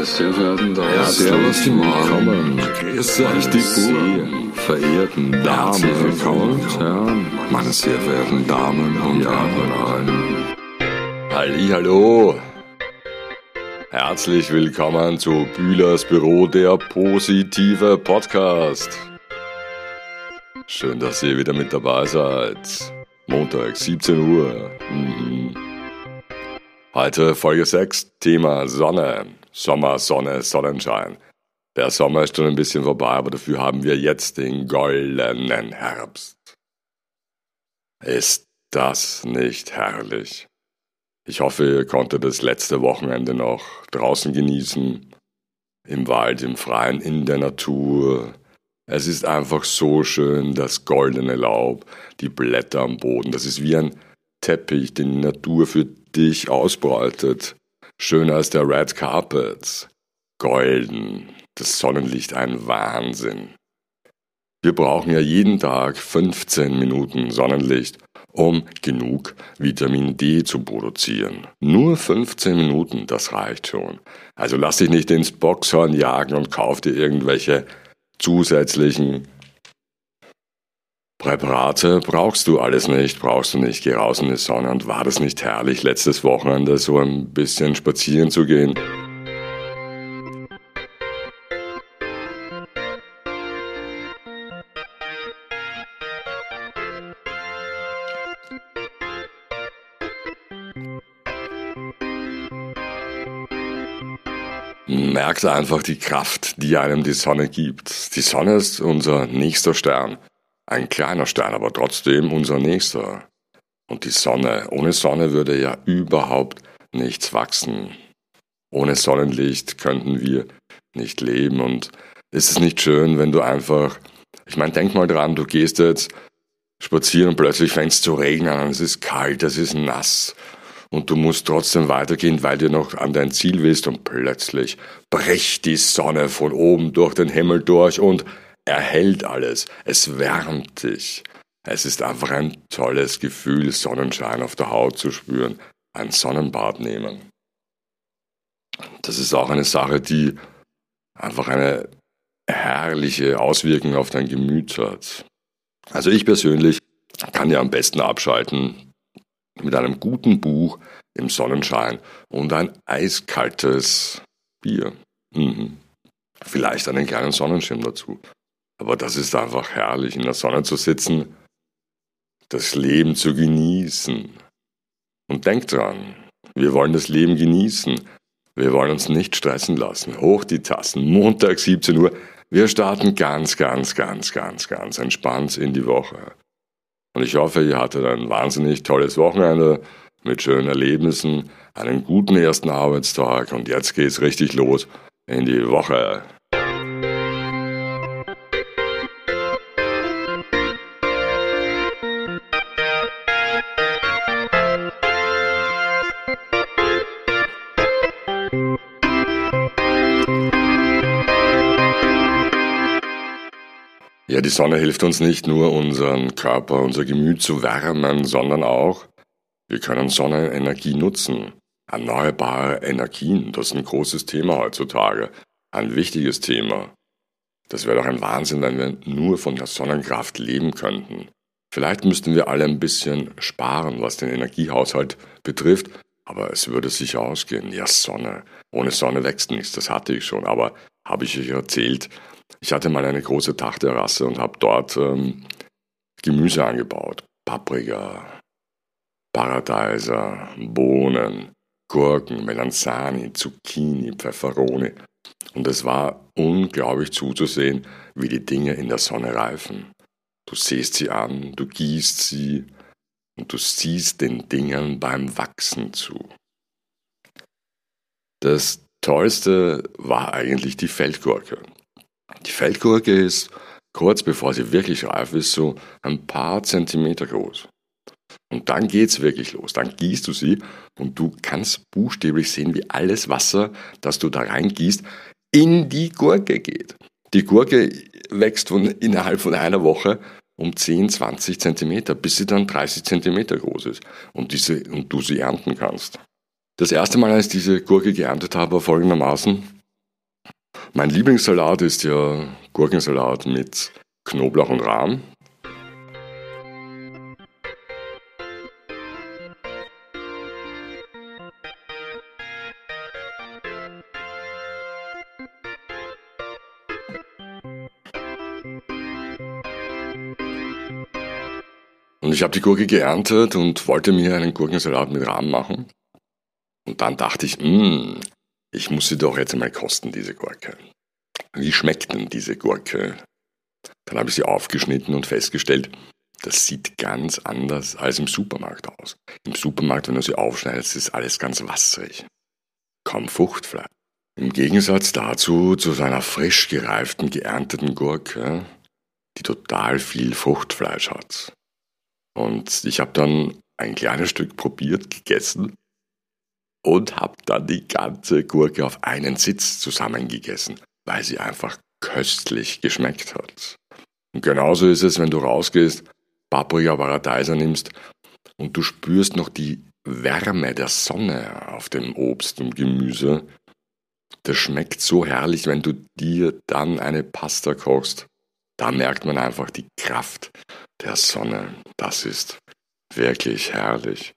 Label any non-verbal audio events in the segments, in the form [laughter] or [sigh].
Meine sehr verehrten Damen Ja, servus, willkommen. Grüß euch, die Buben. verehrten Damen und Herren, Meine sehr verehrten Damen und Herren. Hallo. Herzlich willkommen zu Bühlers Büro, der positive Podcast. Schön, dass ihr wieder mit dabei seid. Montag, 17 Uhr. Mhm. Heute Folge 6, Thema Sonne. Sommer, Sonne, Sonnenschein. Der Sommer ist schon ein bisschen vorbei, aber dafür haben wir jetzt den goldenen Herbst. Ist das nicht herrlich? Ich hoffe, ihr konntet das letzte Wochenende noch draußen genießen. Im Wald, im Freien, in der Natur. Es ist einfach so schön, das goldene Laub, die Blätter am Boden. Das ist wie ein Teppich, den die Natur für dich ausbreitet. Schöner als der Red Carpet. Golden. Das Sonnenlicht ein Wahnsinn. Wir brauchen ja jeden Tag 15 Minuten Sonnenlicht, um genug Vitamin D zu produzieren. Nur 15 Minuten, das reicht schon. Also lass dich nicht ins Boxhorn jagen und kauf dir irgendwelche zusätzlichen Präparate. Brauchst du alles nicht, brauchst du nicht. Geh raus in die Sonne und war das nicht herrlich, letztes Wochenende so ein bisschen spazieren zu gehen? merkt einfach die Kraft, die einem die Sonne gibt. Die Sonne ist unser nächster Stern. Ein kleiner Stern, aber trotzdem unser nächster. Und die Sonne, ohne Sonne würde ja überhaupt nichts wachsen. Ohne Sonnenlicht könnten wir nicht leben. Und ist es nicht schön, wenn du einfach, ich meine, denk mal dran, du gehst jetzt spazieren und plötzlich fängt es zu regnen an, es ist kalt, es ist nass und du musst trotzdem weitergehen, weil du noch an dein Ziel willst und plötzlich bricht die Sonne von oben durch den Himmel durch und erhellt alles. Es wärmt dich. Es ist einfach ein tolles Gefühl, Sonnenschein auf der Haut zu spüren, ein Sonnenbad nehmen. Das ist auch eine Sache, die einfach eine herrliche Auswirkung auf dein Gemüt hat. Also ich persönlich kann ja am besten abschalten mit einem guten Buch im Sonnenschein und ein eiskaltes Bier. Mhm. Vielleicht einen kleinen Sonnenschirm dazu. Aber das ist einfach herrlich, in der Sonne zu sitzen, das Leben zu genießen. Und denkt dran, wir wollen das Leben genießen. Wir wollen uns nicht stressen lassen. Hoch die Tassen. Montag 17 Uhr. Wir starten ganz, ganz, ganz, ganz, ganz entspannt in die Woche. Und ich hoffe, ihr hattet ein wahnsinnig tolles Wochenende mit schönen Erlebnissen, einen guten ersten Arbeitstag und jetzt geht's richtig los in die Woche. Die Sonne hilft uns nicht nur, unseren Körper, unser Gemüt zu wärmen, sondern auch, wir können Sonnenenergie nutzen. Erneuerbare Energien, das ist ein großes Thema heutzutage. Ein wichtiges Thema. Das wäre doch ein Wahnsinn, wenn wir nur von der Sonnenkraft leben könnten. Vielleicht müssten wir alle ein bisschen sparen, was den Energiehaushalt betrifft, aber es würde sicher ausgehen. Ja, Sonne. Ohne Sonne wächst nichts, das hatte ich schon, aber habe ich euch erzählt, ich hatte mal eine große Dachterrasse und habe dort ähm, Gemüse angebaut. Paprika, Paradeiser, Bohnen, Gurken, Melanzani, Zucchini, Pfefferoni. Und es war unglaublich zuzusehen, wie die Dinge in der Sonne reifen. Du siehst sie an, du gießt sie und du siehst den Dingen beim Wachsen zu. Das Tollste war eigentlich die Feldgurke. Die Feldgurke ist, kurz bevor sie wirklich reif ist, so ein paar Zentimeter groß. Und dann geht's wirklich los. Dann gießt du sie und du kannst buchstäblich sehen, wie alles Wasser, das du da reingießt, in die Gurke geht. Die Gurke wächst von, innerhalb von einer Woche um 10, 20 Zentimeter, bis sie dann 30 Zentimeter groß ist und, diese, und du sie ernten kannst. Das erste Mal, als ich diese Gurke geerntet habe, war folgendermaßen. Mein Lieblingssalat ist ja Gurkensalat mit Knoblauch und Rahm. Und ich habe die Gurke geerntet und wollte mir einen Gurkensalat mit Rahm machen. Und dann dachte ich, mh, hm, ich muss sie doch jetzt einmal kosten, diese Gurke. Wie schmeckt denn diese Gurke? Dann habe ich sie aufgeschnitten und festgestellt, das sieht ganz anders als im Supermarkt aus. Im Supermarkt, wenn du sie aufschneidest, ist alles ganz wasserig. Kaum Fruchtfleisch. Im Gegensatz dazu zu seiner frisch gereiften, geernteten Gurke, die total viel Fruchtfleisch hat. Und ich habe dann ein kleines Stück probiert, gegessen und habe dann die ganze Gurke auf einen Sitz zusammengegessen, weil sie einfach köstlich geschmeckt hat. Und genauso ist es, wenn du rausgehst, Paprika Paradeiser nimmst und du spürst noch die Wärme der Sonne auf dem Obst und Gemüse. Das schmeckt so herrlich, wenn du dir dann eine Pasta kochst. Da merkt man einfach die Kraft der Sonne. Das ist wirklich herrlich.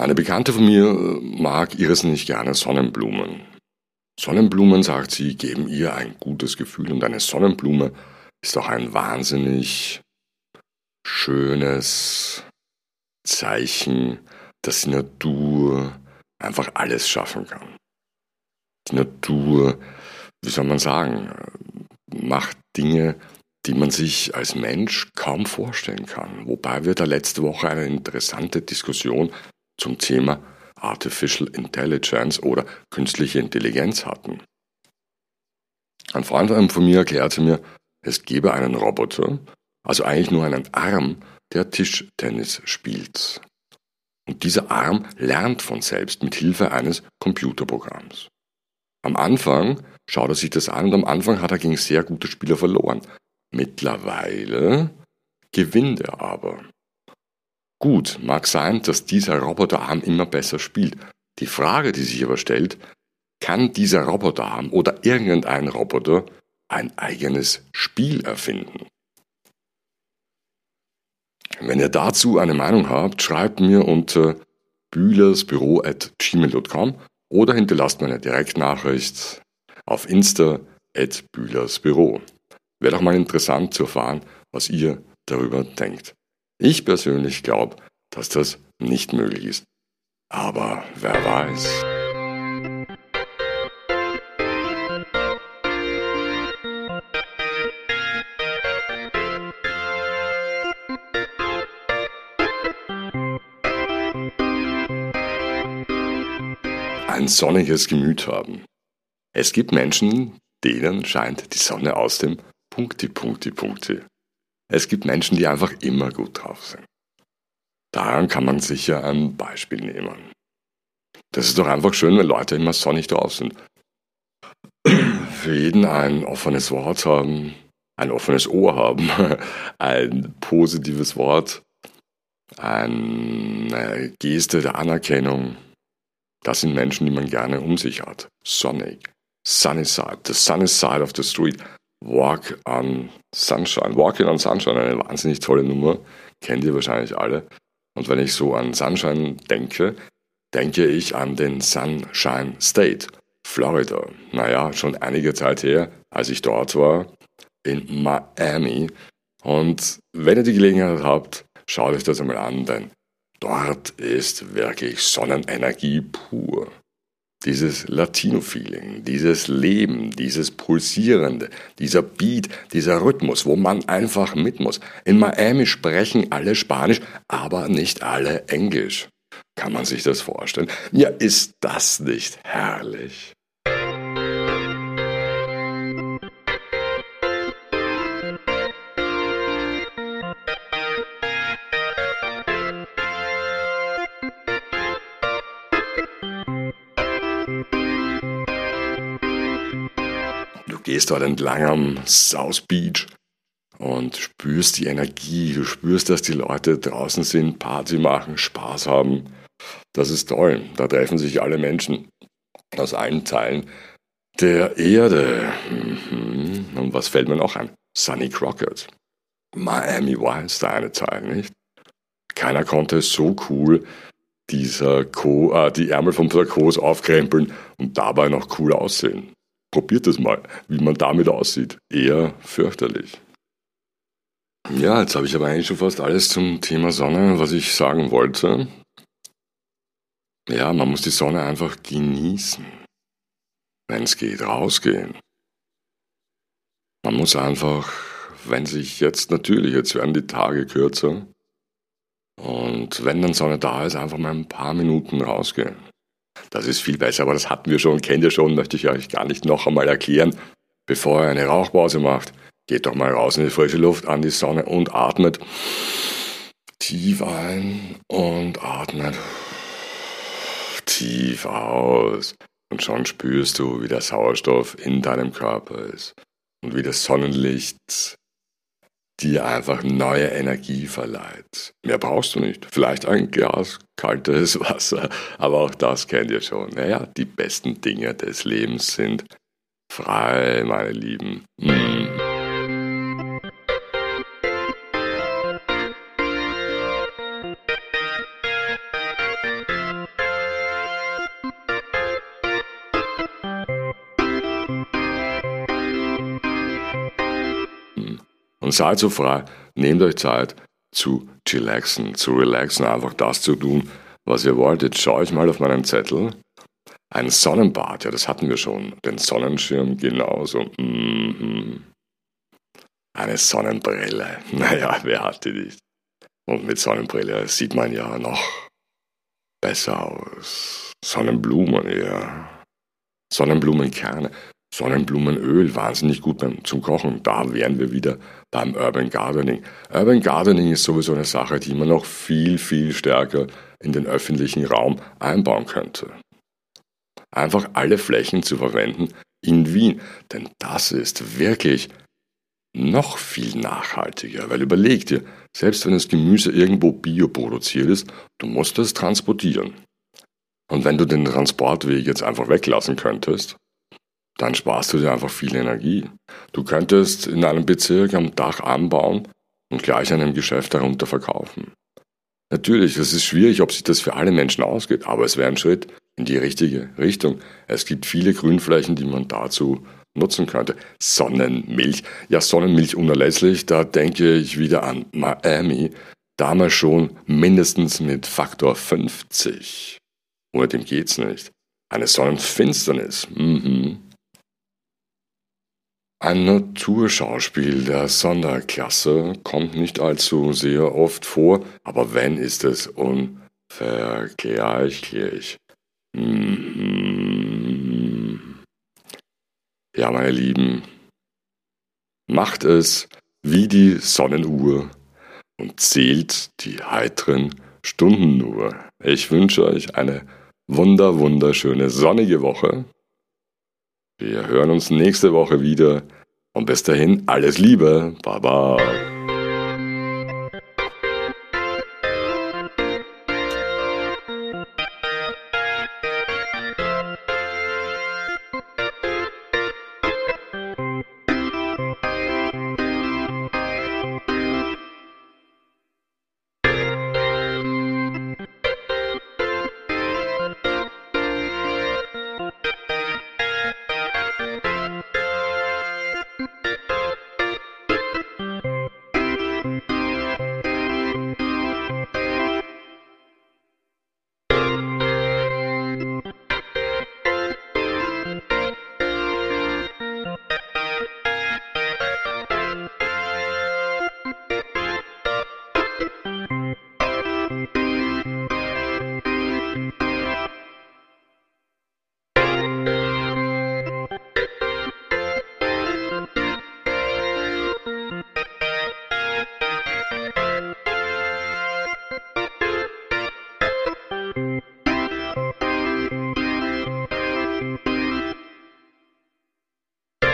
Eine Bekannte von mir mag irrsinnig gerne Sonnenblumen. Sonnenblumen, sagt sie, geben ihr ein gutes Gefühl und eine Sonnenblume ist auch ein wahnsinnig schönes Zeichen, dass die Natur einfach alles schaffen kann. Die Natur, wie soll man sagen, macht Dinge, die man sich als Mensch kaum vorstellen kann. Wobei wir da letzte Woche eine interessante Diskussion zum Thema Artificial Intelligence oder künstliche Intelligenz hatten. Ein Freund von mir erklärte mir, es gebe einen Roboter, also eigentlich nur einen Arm, der Tischtennis spielt. Und dieser Arm lernt von selbst mit Hilfe eines Computerprogramms. Am Anfang schaut er sich das an und am Anfang hat er gegen sehr gute Spieler verloren. Mittlerweile gewinnt er aber. Gut, mag sein, dass dieser Roboterarm immer besser spielt. Die Frage, die sich aber stellt, kann dieser Roboterarm oder irgendein Roboter ein eigenes Spiel erfinden? Wenn ihr dazu eine Meinung habt, schreibt mir unter bühlersbüro.gmail.com oder hinterlasst mir eine Direktnachricht auf Insta at bühlersbüro. Wäre doch mal interessant zu erfahren, was ihr darüber denkt. Ich persönlich glaube, dass das nicht möglich ist. Aber wer weiß. Ein sonniges Gemüt haben. Es gibt Menschen, denen scheint die Sonne aus dem Punkti, Punkti, Punkti. Es gibt Menschen, die einfach immer gut drauf sind. Daran kann man sicher ein Beispiel nehmen. Das ist doch einfach schön, wenn Leute immer sonnig drauf sind. Für jeden ein offenes Wort haben, ein offenes Ohr haben, [laughs] ein positives Wort, eine Geste der Anerkennung. Das sind Menschen, die man gerne um sich hat. Sonnig. Sunny side. The sunny side of the street. Walk on Sunshine. Walking on Sunshine, eine wahnsinnig tolle Nummer. Kennt ihr wahrscheinlich alle. Und wenn ich so an Sunshine denke, denke ich an den Sunshine State, Florida. Naja, schon einige Zeit her, als ich dort war, in Miami. Und wenn ihr die Gelegenheit habt, schaut euch das einmal an, denn dort ist wirklich Sonnenenergie pur dieses Latino-Feeling, dieses Leben, dieses Pulsierende, dieser Beat, dieser Rhythmus, wo man einfach mit muss. In Miami sprechen alle Spanisch, aber nicht alle Englisch. Kann man sich das vorstellen? Ja, ist das nicht herrlich? Gehst dort entlang am South Beach und spürst die Energie, du spürst, dass die Leute draußen sind, Party machen, Spaß haben. Das ist toll. Da treffen sich alle Menschen aus allen Teilen der Erde. Mhm. Und was fällt mir noch ein? Sonny Crockett. Miami Vice, der eine Teil, nicht? Keiner konnte so cool dieser Co, äh, die Ärmel vom Sakos aufkrempeln und dabei noch cool aussehen. Probiert es mal, wie man damit aussieht. Eher fürchterlich. Ja, jetzt habe ich aber eigentlich schon fast alles zum Thema Sonne, was ich sagen wollte. Ja, man muss die Sonne einfach genießen. Wenn es geht, rausgehen. Man muss einfach, wenn sich jetzt natürlich, jetzt werden die Tage kürzer, und wenn dann Sonne da ist, einfach mal ein paar Minuten rausgehen. Das ist viel besser, aber das hatten wir schon, kennt ihr schon, möchte ich euch gar nicht noch einmal erklären. Bevor ihr eine Rauchpause macht, geht doch mal raus in die frische Luft, an die Sonne und atmet tief ein und atmet tief aus. Und schon spürst du, wie der Sauerstoff in deinem Körper ist und wie das Sonnenlicht dir einfach neue Energie verleiht. Mehr brauchst du nicht. Vielleicht ein Glas kaltes [laughs] Wasser, aber auch das kennt ihr schon. Naja, die besten Dinge des Lebens sind frei, meine Lieben. Mm. Und seid so frei, nehmt euch Zeit zu chillaxen, zu relaxen, einfach das zu tun, was ihr wollt. Jetzt schaue ich mal auf meinen Zettel. Ein Sonnenbad, ja, das hatten wir schon. Den Sonnenschirm genauso. Mhm. Eine Sonnenbrille. [laughs] Naja, wer hat die nicht? Und mit Sonnenbrille sieht man ja noch besser aus. Sonnenblumen, ja. Sonnenblumenkerne. Sonnenblumenöl, wahnsinnig gut beim, zum Kochen. Da wären wir wieder beim Urban Gardening. Urban Gardening ist sowieso eine Sache, die man noch viel, viel stärker in den öffentlichen Raum einbauen könnte. Einfach alle Flächen zu verwenden in Wien, denn das ist wirklich noch viel nachhaltiger, weil überleg dir, selbst wenn das Gemüse irgendwo bio produziert ist, du musst es transportieren. Und wenn du den Transportweg jetzt einfach weglassen könntest, dann sparst du dir einfach viel Energie. Du könntest in einem Bezirk am Dach anbauen und gleich einem Geschäft darunter verkaufen. Natürlich, es ist schwierig, ob sich das für alle Menschen ausgeht, aber es wäre ein Schritt in die richtige Richtung. Es gibt viele Grünflächen, die man dazu nutzen könnte. Sonnenmilch. Ja, Sonnenmilch unerlässlich. Da denke ich wieder an Miami. Damals schon mindestens mit Faktor 50. Ohne dem geht's nicht. Eine Sonnenfinsternis. Mhm. Ein Naturschauspiel der Sonderklasse kommt nicht allzu sehr oft vor, aber wenn ist es unvergleichlich. Mhm. Ja, meine Lieben, macht es wie die Sonnenuhr und zählt die heiteren Stunden nur. Ich wünsche euch eine wunder, wunderschöne sonnige Woche. Wir hören uns nächste Woche wieder und bis dahin alles Liebe. Baba.